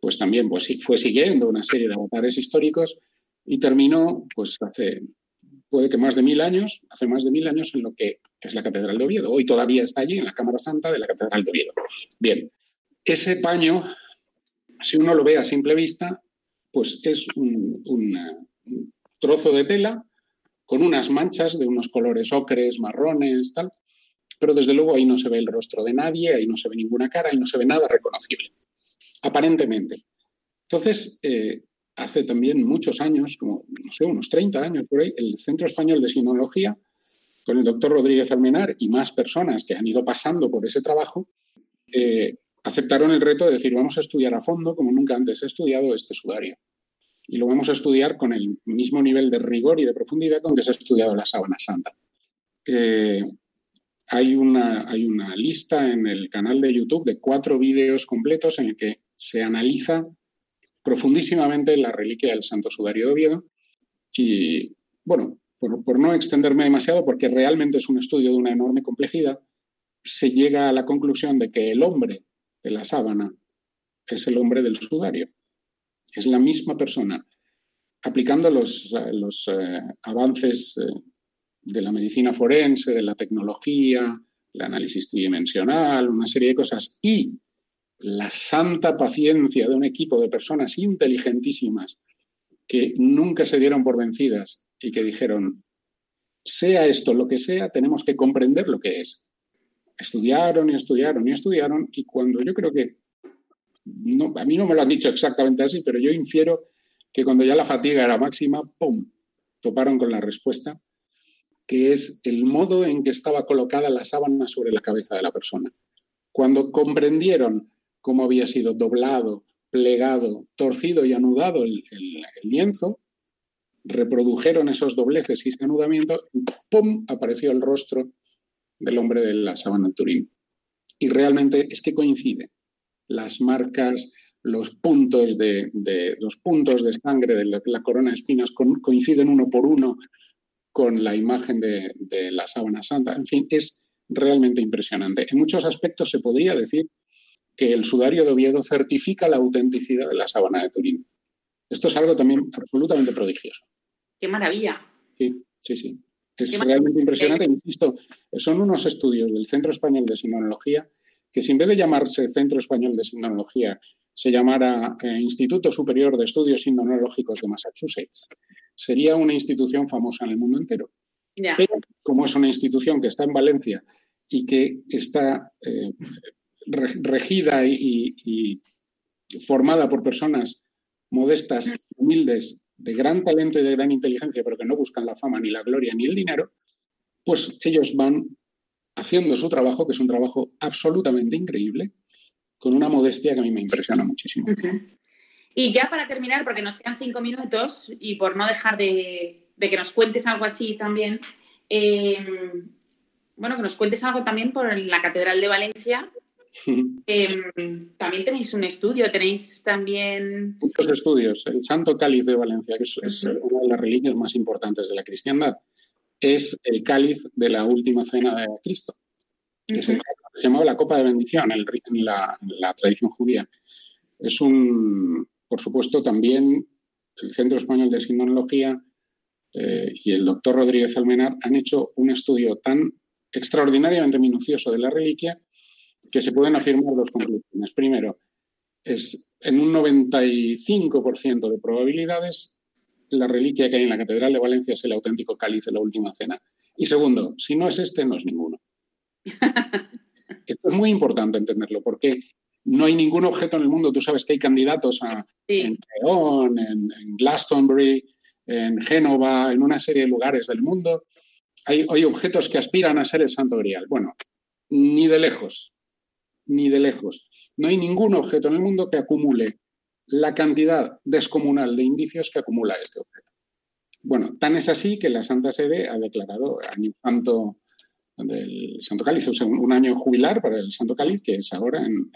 pues también pues, fue siguiendo una serie de avatares históricos y terminó, pues hace, puede que más de mil años, hace más de mil años en lo que es la Catedral de Oviedo. Hoy todavía está allí, en la Cámara Santa de la Catedral de Oviedo. Bien, ese paño, si uno lo ve a simple vista, pues es un, un trozo de tela con unas manchas de unos colores ocres, marrones, tal, pero desde luego ahí no se ve el rostro de nadie, ahí no se ve ninguna cara, ahí no se ve nada reconocible aparentemente. Entonces, eh, hace también muchos años, como, no sé, unos 30 años por ahí, el Centro Español de Sinología, con el doctor Rodríguez Almenar y más personas que han ido pasando por ese trabajo, eh, aceptaron el reto de decir, vamos a estudiar a fondo, como nunca antes he estudiado, este sudario. Y lo vamos a estudiar con el mismo nivel de rigor y de profundidad con que se ha estudiado la sábana santa. Eh, hay una, hay una lista en el canal de YouTube de cuatro vídeos completos en el que se analiza profundísimamente la reliquia del Santo Sudario de Oviedo. Y bueno, por, no extenderme demasiado, porque realmente es un estudio de una enorme complejidad, se llega a la conclusión de que el hombre de la sábana es el hombre del sudario. Es la misma persona. Aplicando los, los eh, avances eh, de la medicina forense, de la tecnología, el análisis tridimensional, una serie de cosas, y la santa paciencia de un equipo de personas inteligentísimas que nunca se dieron por vencidas y que dijeron, sea esto lo que sea, tenemos que comprender lo que es. Estudiaron y estudiaron y estudiaron y cuando yo creo que, no, a mí no me lo han dicho exactamente así, pero yo infiero que cuando ya la fatiga era máxima, ¡pum!, toparon con la respuesta que es el modo en que estaba colocada la sábana sobre la cabeza de la persona. Cuando comprendieron cómo había sido doblado, plegado, torcido y anudado el, lienzo, reprodujeron esos dobleces y ese anudamiento y ¡pum! apareció el rostro del hombre de la sábana Turín. Y realmente es que coincide las marcas, los puntos de, los puntos de sangre de la, corona de espinas coinciden uno por uno con la imagen de, de, la sábana santa. En fin, es realmente impresionante. En muchos aspectos se podría decir que el sudario de Oviedo certifica la autenticidad de la sábana de Turín. Esto es algo también absolutamente prodigioso. ¡Qué maravilla! Sí, sí, sí. Es realmente impresionante. Insisto, son unos estudios del Centro Español de Sinología que si en vez de llamarse Centro Español de Sinología se llamara eh, Instituto Superior de Estudios Sinonológicos de Massachusetts, sería una institución famosa en el mundo entero. Pero como es una institución que está en Valencia y que está eh, regida y, formada por personas modestas, humildes, de gran talento y de gran inteligencia, pero que no buscan la fama, ni la gloria, ni el dinero, pues ellos van haciendo su trabajo, que es un trabajo absolutamente increíble, con una modestia que a mí me impresiona muchísimo. Y ya para terminar, porque nos quedan cinco minutos y por no dejar de, que nos cuentes algo así también, eh, bueno, que nos cuentes algo también por la Catedral de Valencia, Em, también tenéis un estudio, tenéis también... Muchos estudios. El Santo Cáliz de Valencia, que es, una de las reliquias más importantes de la cristiandad, es el cáliz de la última cena de Cristo. se llamaba la copa de bendición en, la, tradición judía. Es un, por supuesto, también el Centro Español de Sinología eh, y el doctor Rodríguez Almenar han hecho un estudio tan extraordinariamente minucioso de la reliquia que se pueden afirmar dos conclusiones. Primero, es en un 95% de probabilidades la reliquia que hay en la Catedral de Valencia es el auténtico cáliz de la última cena. Y segundo, si no es este, no es ninguno. Esto es muy importante entenderlo, porque no hay ningún objeto en el mundo. Tú sabes que hay candidatos a, en León, en, Glastonbury, en Génova, en una serie de lugares del mundo. Hay, hay objetos que aspiran a ser el Santo Grial. Bueno, ni de lejos ni de lejos. No hay ningún objeto en el mundo que acumule la cantidad descomunal de indicios que acumula este objeto. Bueno, tan es así que la Santa Sede ha declarado año santo del Santo Cáliz, o sea, un año jubilar para el Santo Cáliz, que es ahora en,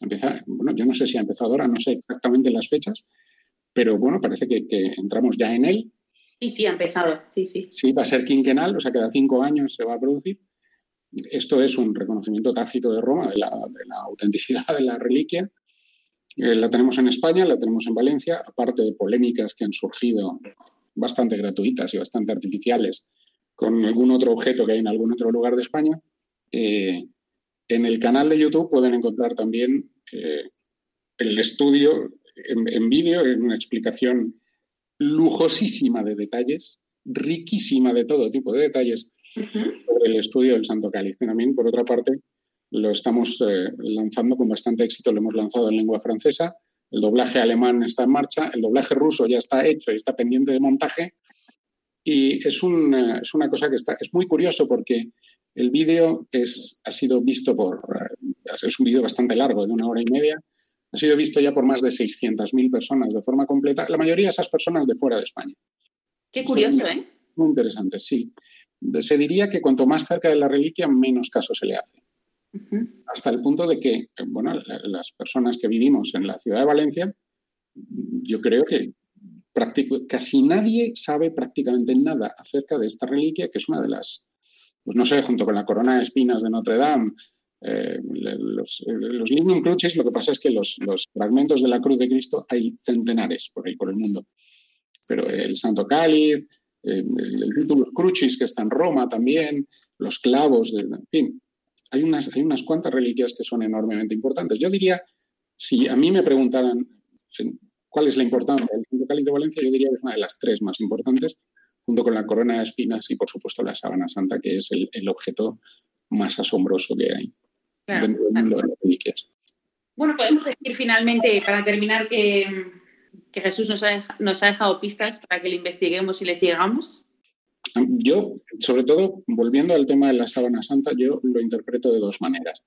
empezar, bueno, yo no sé si ha empezado ahora, no sé exactamente las fechas, pero bueno, parece que, que, entramos ya en él. Sí, sí, ha empezado, sí, sí. Sí, va a ser quinquenal, o sea, cada cinco años se va a producir. Esto es un reconocimiento tácito de Roma de la, autenticidad de la reliquia. Eh, la tenemos en España, la tenemos en Valencia, aparte de polémicas que han surgido bastante gratuitas y bastante artificiales con algún otro objeto que hay en algún otro lugar de España. Eh, en el canal de YouTube pueden encontrar también eh, el estudio en, vídeo, en una explicación lujosísima de detalles, riquísima de todo tipo de detalles, sobre el estudio del Santo Cáliz. También, por otra parte, lo estamos eh, lanzando con bastante éxito, lo hemos lanzado en lengua francesa, el doblaje alemán está en marcha, el doblaje ruso ya está hecho y está pendiente de montaje. Y es, una, es una cosa que está, es muy curioso porque el vídeo ha sido visto por, eh, es un vídeo bastante largo, de una hora y media, ha sido visto ya por más de 600.000 personas de forma completa, la mayoría de esas personas de fuera de España. Qué curioso, ¿eh? Muy interesante, sí se diría que cuanto más cerca de la reliquia, menos caso se le hace. Hasta el punto de que, bueno, las personas que vivimos en la ciudad de Valencia, yo creo que casi nadie sabe prácticamente nada acerca de esta reliquia, que es una de las, pues no sé, junto con la corona de espinas de Notre Dame, eh, los, los Lignum Crucis, lo que pasa es que los, los, fragmentos de la cruz de Cristo hay centenares por ahí, por el mundo. Pero el Santo Cáliz, eh, el Titulus Crucis que está en Roma también, los clavos, de, en fin, hay unas, hay unas cuantas reliquias que son enormemente importantes. Yo diría, si a mí me preguntaran eh, cuál es la importancia del Santo Cáliz de Valencia, yo diría que es una de las tres más importantes, junto con la corona de espinas y, por supuesto, la sábana santa, que es el, objeto más asombroso que hay dentro del mundo de las reliquias. Bueno, podemos decir finalmente, para terminar, que que Jesús nos ha, dejado pistas para que le investiguemos y le sigamos? Yo, sobre todo, volviendo al tema de la sábana santa, yo lo interpreto de dos maneras.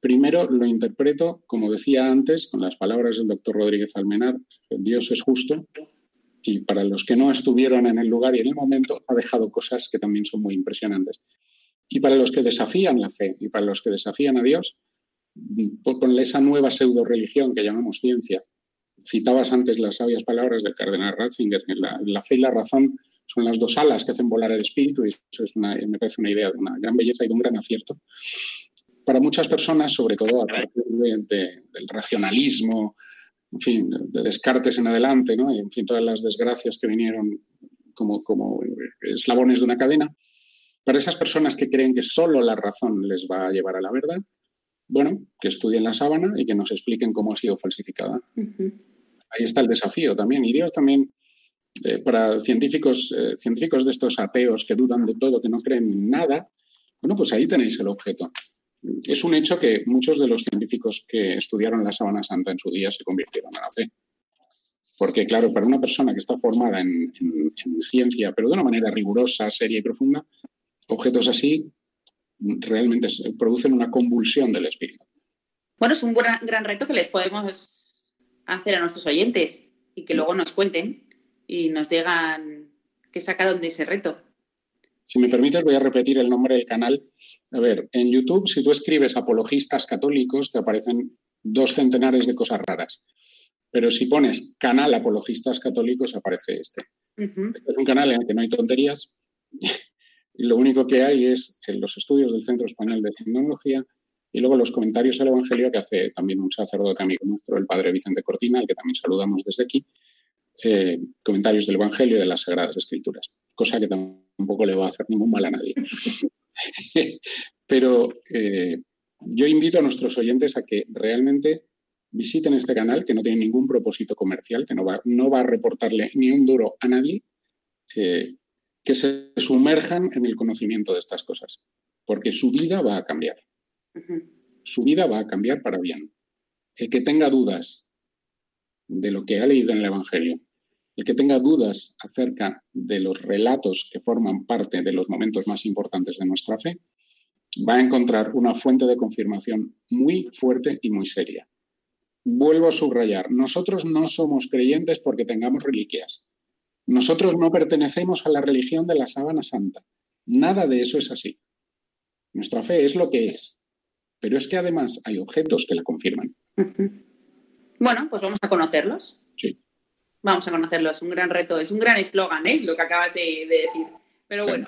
Primero, lo interpreto, como decía antes, con las palabras del doctor Rodríguez Almenar, Dios es justo y para los que no estuvieron en el lugar y en el momento, ha dejado cosas que también son muy impresionantes. Y para los que desafían la fe y para los que desafían a Dios, con esa nueva pseudo religión que llamamos ciencia. Citabas antes las sabias palabras del cardenal Ratzinger, la, la fe y la razón son las dos alas que hacen volar el espíritu y eso es me parece una idea de una gran belleza y de un gran acierto. Para muchas personas, sobre todo a partir del racionalismo, en fin, de Descartes en adelante, ¿no? y en fin, todas las desgracias que vinieron como, como eslabones de una cadena, para esas personas que creen que solo la razón les va a llevar a la verdad, bueno, que estudien la sábana y que nos expliquen cómo ha sido falsificada. Ahí está el desafío también. Y Dios también eh, para científicos, eh, científicos de estos ateos que dudan de todo, que no creen en nada, bueno, pues ahí tenéis el objeto. Es un hecho que muchos de los científicos que estudiaron la sábana santa en su día se convirtieron en la fe. Porque, claro, para una persona que está formada en, ciencia, pero de una manera rigurosa, seria y profunda, objetos así realmente producen una convulsión del espíritu. Bueno, es un gran, gran reto que les podemos hacer a nuestros oyentes y que luego nos cuenten y nos digan qué sacaron de ese reto. Si me permites, voy a repetir el nombre del canal. A ver, en YouTube, si tú escribes apologistas católicos, te aparecen dos centenares de cosas raras. Pero si pones canal apologistas católicos, aparece este. Este es un canal en el que no hay tonterías. Y lo único que hay es en los estudios del Centro Español de Tecnología y luego los comentarios al Evangelio que hace también un sacerdote amigo nuestro, el padre Vicente Cortina, al que también saludamos desde aquí, eh, comentarios del Evangelio y de las Sagradas Escrituras, cosa que tampoco le va a hacer ningún mal a nadie. Pero eh, yo invito a nuestros oyentes a que realmente visiten este canal, que no tiene ningún propósito comercial, que no va, no va a reportarle ni un duro a nadie, eh, que se sumerjan en el conocimiento de estas cosas, porque su vida va a cambiar. Su vida va a cambiar para bien. El que tenga dudas de lo que ha leído en el Evangelio, el que tenga dudas acerca de los relatos que forman parte de los momentos más importantes de nuestra fe, va a encontrar una fuente de confirmación muy fuerte y muy seria. Vuelvo a subrayar, nosotros no somos creyentes porque tengamos reliquias. Nosotros no pertenecemos a la religión de la sábana santa. Nada de eso es así. Nuestra fe es lo que es. Pero es que además hay objetos que la confirman. Bueno, pues vamos a conocerlos. Sí. Vamos a conocerlo, es un gran reto, es un gran eslogan, ¿eh? lo que acabas de, decir. Pero bueno,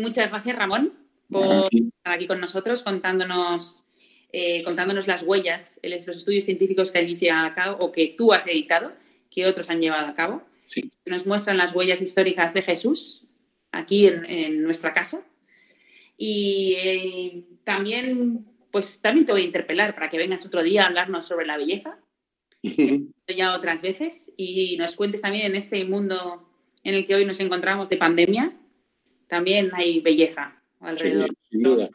muchas gracias Ramón por estar aquí con nosotros contándonos, eh, contándonos las huellas, los estudios científicos que allí se han a cabo o que tú has editado, que otros han llevado a cabo. Sí. Nos muestran las huellas históricas de Jesús aquí en, nuestra casa. Y eh, también, pues también te voy a interpelar para que vengas otro día a hablarnos sobre la belleza ya otras veces y nos cuentes también en este mundo en el que hoy nos encontramos de pandemia, también hay belleza alrededor. sin duda,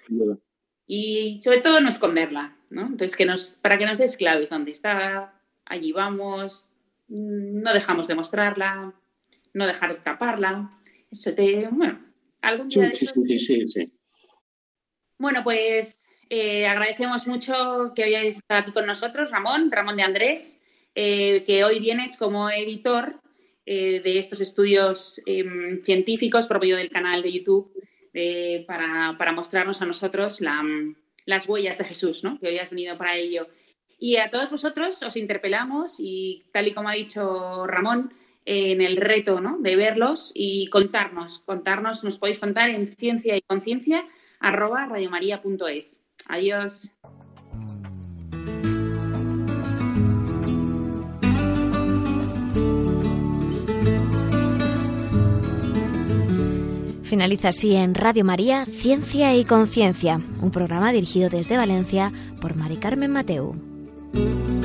Y sobre todo no esconderla, ¿no? Entonces, que nos, para que nos des claves dónde está, allí vamos, no dejamos de mostrarla, no dejar de taparla. Eso te, bueno, algún día sí, sí, sí, sí, Bueno, pues eh, agradecemos mucho que hayáis estado aquí con nosotros, Ramón, Ramón de Andrés, eh, que hoy vienes como editor eh, de estos estudios em, científicos por medio del canal de YouTube para, mostrarnos a nosotros las huellas de Jesús, ¿no? que hoy has venido para ello. Y a todos vosotros os interpelamos y tal y como ha dicho Ramón, en el reto ¿no? de verlos y contarnos, contarnos, nos podéis contar en ciencia y conciencia arroba radiomaria.es. Adiós. Finaliza así en Radio María Ciencia y Conciencia, un programa dirigido desde Valencia por Mari Carmen Mateu. Thank you.